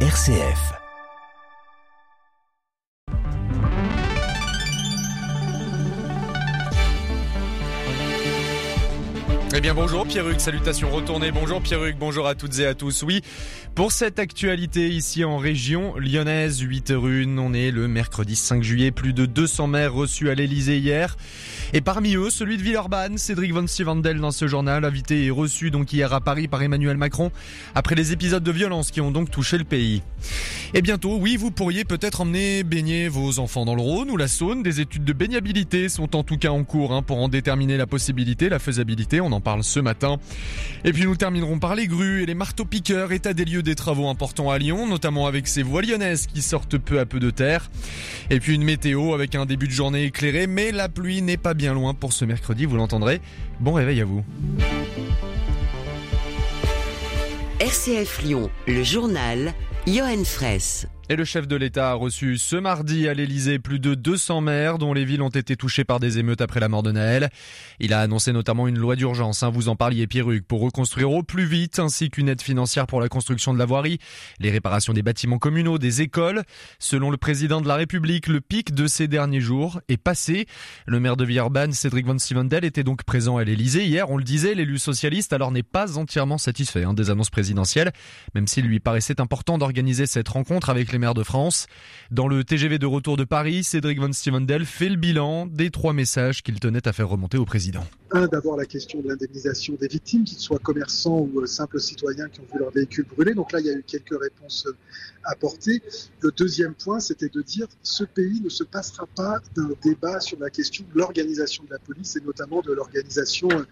RCF. Eh bien bonjour Pierruc, salutations retournées, bonjour Pierruc, bonjour à toutes et à tous. Oui, pour cette actualité ici en région lyonnaise, 8 rue, on est le mercredi 5 juillet, plus de 200 maires reçus à l'Elysée hier. Et parmi eux, celui de Villeurbanne, Cédric Von Stevendel dans ce journal, invité et reçu donc hier à Paris par Emmanuel Macron, après les épisodes de violence qui ont donc touché le pays. Et bientôt, oui, vous pourriez peut-être emmener baigner vos enfants dans le Rhône ou la Saône. Des études de baignabilité sont en tout cas en cours hein, pour en déterminer la possibilité, la faisabilité. On en parle ce matin. Et puis nous terminerons par les grues et les marteaux-piqueurs, état des lieux des travaux importants à Lyon, notamment avec ces voies lyonnaises qui sortent peu à peu de terre. Et puis une météo avec un début de journée éclairé, mais la pluie n'est pas bien loin pour ce mercredi, vous l'entendrez. Bon réveil à vous. RCF Lyon, le journal, Johan Fraisse. Et le chef de l'État a reçu ce mardi à l'Elysée plus de 200 maires dont les villes ont été touchées par des émeutes après la mort de Naël. Il a annoncé notamment une loi d'urgence, hein, vous en parliez Pierruc, pour reconstruire au plus vite, ainsi qu'une aide financière pour la construction de la voirie, les réparations des bâtiments communaux, des écoles. Selon le président de la République, le pic de ces derniers jours est passé. Le maire de Villeurbanne, Cédric Van Stevendel, était donc présent à l'Elysée hier. On le disait, l'élu socialiste alors n'est pas entièrement satisfait hein, des annonces présidentielles, même s'il lui paraissait important d'organiser cette rencontre avec les maires de France. Dans le TGV de retour de Paris, Cédric Van Stevendel fait le bilan des trois messages qu'il tenait à faire remonter au président. Un, d'abord la question de l'indemnisation des victimes, qu'ils soient commerçants ou euh, simples citoyens qui ont vu leur véhicule brûler. Donc là, il y a eu quelques réponses euh, apportées. Le deuxième point, c'était de dire ce pays ne se passera pas d'un débat sur la question de l'organisation de la police et notamment de l'organisation euh,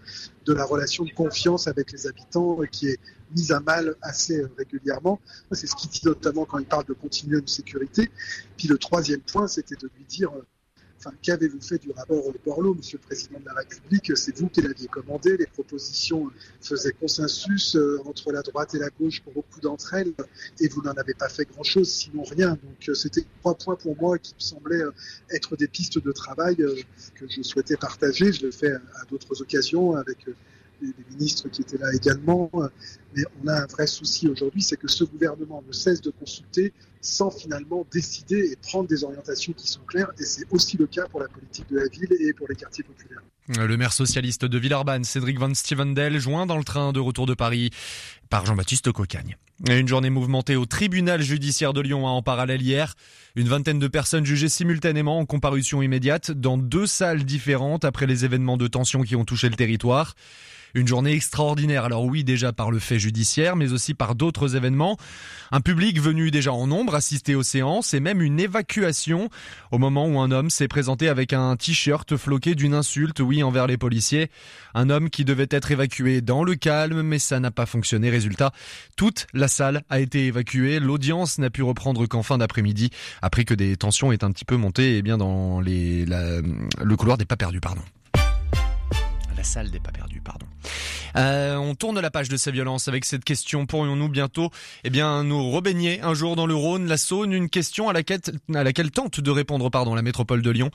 de la relation de confiance avec les habitants qui est mise à mal assez régulièrement. C'est ce qu'il dit notamment quand il parle de continuum sécurité. Puis le troisième point, c'était de lui dire Enfin, qu'avez-vous fait du rapport Borloo, Monsieur le Président de la République? C'est vous qui l'aviez commandé. Les propositions faisaient consensus euh, entre la droite et la gauche pour beaucoup d'entre elles, et vous n'en avez pas fait grand-chose, sinon rien. Donc, euh, c'était trois points pour moi qui me semblaient euh, être des pistes de travail que je souhaitais partager. Je le fais à d'autres occasions avec les, ministres qui étaient là également. Mais on a un vrai souci aujourd'hui, c'est que ce gouvernement ne cesse de consulter sans finalement décider et prendre des orientations qui sont claires. Et c'est aussi le cas pour la politique de la ville et pour les quartiers populaires. Le maire socialiste de Villeurbanne, Cédric Van Stevendel, joint dans le train de retour de Paris par Jean-Baptiste Cocagne. Une journée mouvementée au tribunal judiciaire de Lyon en parallèle hier. Une vingtaine de personnes jugées simultanément en comparution immédiate dans deux salles différentes après les événements de tension qui ont touché le territoire. Une journée extraordinaire, alors oui déjà par le fait judiciaire, mais aussi par d'autres événements. Un public venu déjà en nombre assister aux séances et même une évacuation au moment où un homme s'est présenté avec un t-shirt floqué d'une insulte, oui, envers les policiers. Un homme qui devait être évacué dans le calme, mais ça n'a pas fonctionné. Résultat, toute la salle a été évacuée. L'audience n'a pu reprendre qu'en fin d'après-midi, après que des tensions aient un petit peu monté, eh bien dans le couloir des pas perdus, pardon salle des pas perdus, pardon. Euh, on tourne la page de ces violences avec cette question. Pourrions-nous bientôt, eh bien, nous rebaigner un jour dans le Rhône, la Saône? Une question à laquelle, à laquelle tente de répondre, pardon, la métropole de Lyon.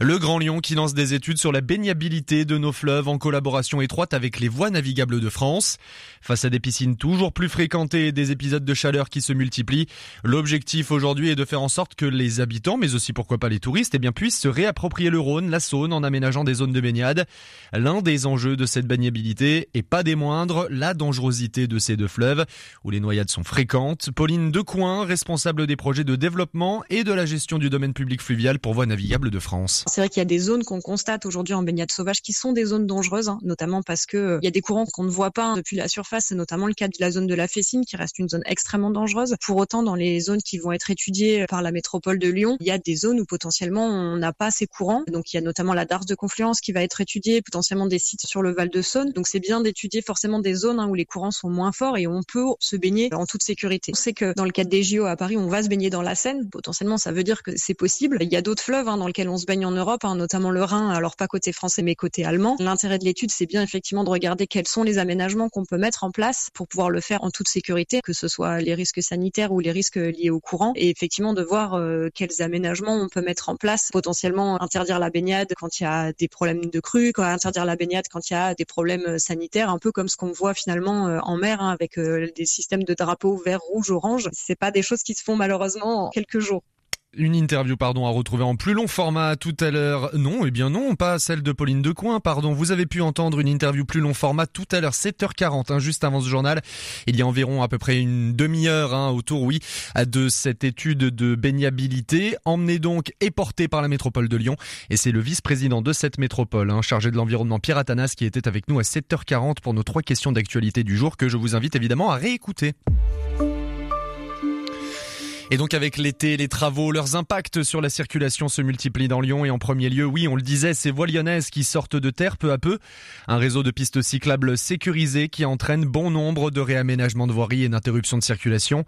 Le Grand Lyon qui lance des études sur la baignabilité de nos fleuves en collaboration étroite avec les voies navigables de France. Face à des piscines toujours plus fréquentées et des épisodes de chaleur qui se multiplient, l'objectif aujourd'hui est de faire en sorte que les habitants, mais aussi pourquoi pas les touristes, eh bien, puissent se réapproprier le Rhône, la Saône en aménageant des zones de baignade. L'un des les enjeux de cette baignabilité et pas des moindres, la dangerosité de ces deux fleuves où les noyades sont fréquentes. Pauline Decoing, responsable des projets de développement et de la gestion du domaine public fluvial pour voies navigables de France. C'est vrai qu'il y a des zones qu'on constate aujourd'hui en baignade sauvage qui sont des zones dangereuses, hein, notamment parce que euh, il y a des courants qu'on ne voit pas hein, depuis la surface, c'est notamment le cas de la zone de la Fessine qui reste une zone extrêmement dangereuse. Pour autant, dans les zones qui vont être étudiées par la métropole de Lyon, il y a des zones où potentiellement on n'a pas ces courants. Donc il y a notamment la Darse de Confluence qui va être étudiée, potentiellement des sites sur le Val de Saône. Donc c'est bien d'étudier forcément des zones hein, où les courants sont moins forts et on peut se baigner en toute sécurité. On sait que dans le cadre des JO à Paris, on va se baigner dans la Seine. Potentiellement, ça veut dire que c'est possible. Il y a d'autres fleuves hein, dans lesquels on se baigne en Europe, hein, notamment le Rhin, alors pas côté français mais côté allemand. L'intérêt de l'étude, c'est bien effectivement de regarder quels sont les aménagements qu'on peut mettre en place pour pouvoir le faire en toute sécurité, que ce soit les risques sanitaires ou les risques liés au courant, et effectivement de voir euh, quels aménagements on peut mettre en place, potentiellement interdire la baignade quand il y a des problèmes de crue, interdire la quand il y a des problèmes sanitaires, un peu comme ce qu'on voit finalement en mer hein, avec des systèmes de drapeaux vert, rouge, orange. C'est pas des choses qui se font malheureusement en quelques jours. Une interview, pardon, à retrouver en plus long format tout à l'heure. Non, eh bien non, pas celle de Pauline Decoing, pardon. Vous avez pu entendre une interview plus long format tout à l'heure, 7h40, hein, juste avant ce journal. Il y a environ à peu près une demi-heure hein, autour, oui, de cette étude de baignabilité, emmenée donc et portée par la métropole de Lyon. Et c'est le vice-président de cette métropole, hein, chargé de l'environnement, Pierre Atanas, qui était avec nous à 7h40 pour nos trois questions d'actualité du jour que je vous invite évidemment à réécouter. Et donc avec l'été, les travaux, leurs impacts sur la circulation se multiplient dans Lyon et en premier lieu, oui, on le disait, ces voies lyonnaises qui sortent de terre peu à peu, un réseau de pistes cyclables sécurisées qui entraîne bon nombre de réaménagements de voiries et d'interruptions de circulation.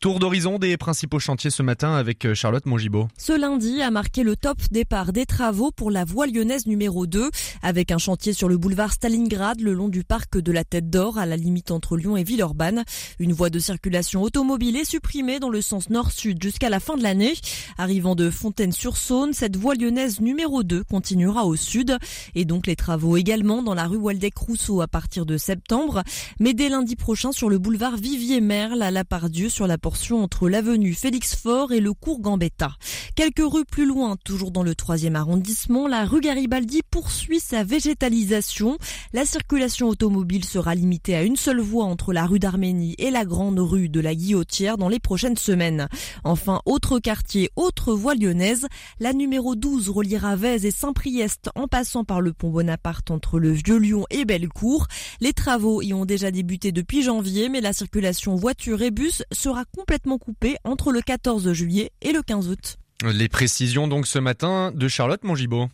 Tour d'horizon des principaux chantiers ce matin avec euh, Charlotte Mongibaud. Ce lundi a marqué le top départ des travaux pour la voie lyonnaise numéro 2 avec un chantier sur le boulevard Stalingrad le long du parc de la Tête d'Or à la limite entre Lyon et Villeurbanne. Une voie de circulation automobile est supprimée dans le sens jusqu'à la fin de l'année. Arrivant de Fontaine-sur-Saône, cette voie lyonnaise numéro 2 continuera au sud et donc les travaux également dans la rue Waldeck-Rousseau à partir de septembre. Mais dès lundi prochain sur le boulevard Vivier-Merle à La Pardieu sur la porte entre l'avenue Félix Faure et le cours Gambetta. Quelques rues plus loin, toujours dans le troisième arrondissement, la rue Garibaldi poursuit sa végétalisation. La circulation automobile sera limitée à une seule voie entre la rue d'Arménie et la grande rue de la Guillotière dans les prochaines semaines. Enfin, autre quartier, autre voie lyonnaise, la numéro 12 reliera Vèze et Saint-Priest en passant par le pont Bonaparte entre le Vieux-Lyon et Bellecour. Les travaux y ont déjà débuté depuis janvier, mais la circulation voiture et bus sera complètement coupé entre le 14 juillet et le 15 août. Les précisions donc ce matin de Charlotte Mongibaud.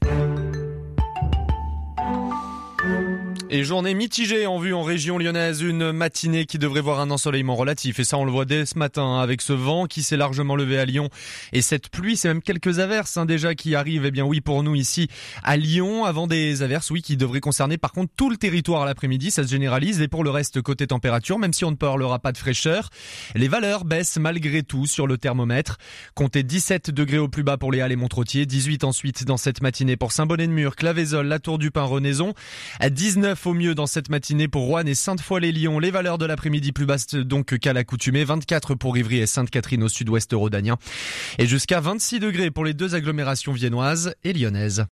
Et journée mitigée en vue en région lyonnaise, une matinée qui devrait voir un ensoleillement relatif. Et ça, on le voit dès ce matin, hein, avec ce vent qui s'est largement levé à Lyon. Et cette pluie, c'est même quelques averses hein, déjà qui arrivent, eh bien oui, pour nous ici à Lyon, avant des averses, oui, qui devraient concerner par contre tout le territoire l'après-midi, ça se généralise. Et pour le reste, côté température, même si on ne parlera pas de fraîcheur, les valeurs baissent malgré tout sur le thermomètre. Comptez 17 degrés au plus bas pour les Halles et Montretier, 18 ensuite dans cette matinée pour Saint-Bonnet-de-Mur, Clavézol, La Tour du Pin, Renaison, à 19 au mieux dans cette matinée pour Rouen et Sainte-Foy-les-Lyons. Les valeurs de l'après-midi plus basses donc qu'à l'accoutumée. 24 pour Ivry et Sainte-Catherine au sud-ouest rhodanien. Et jusqu'à 26 degrés pour les deux agglomérations viennoises et lyonnaises.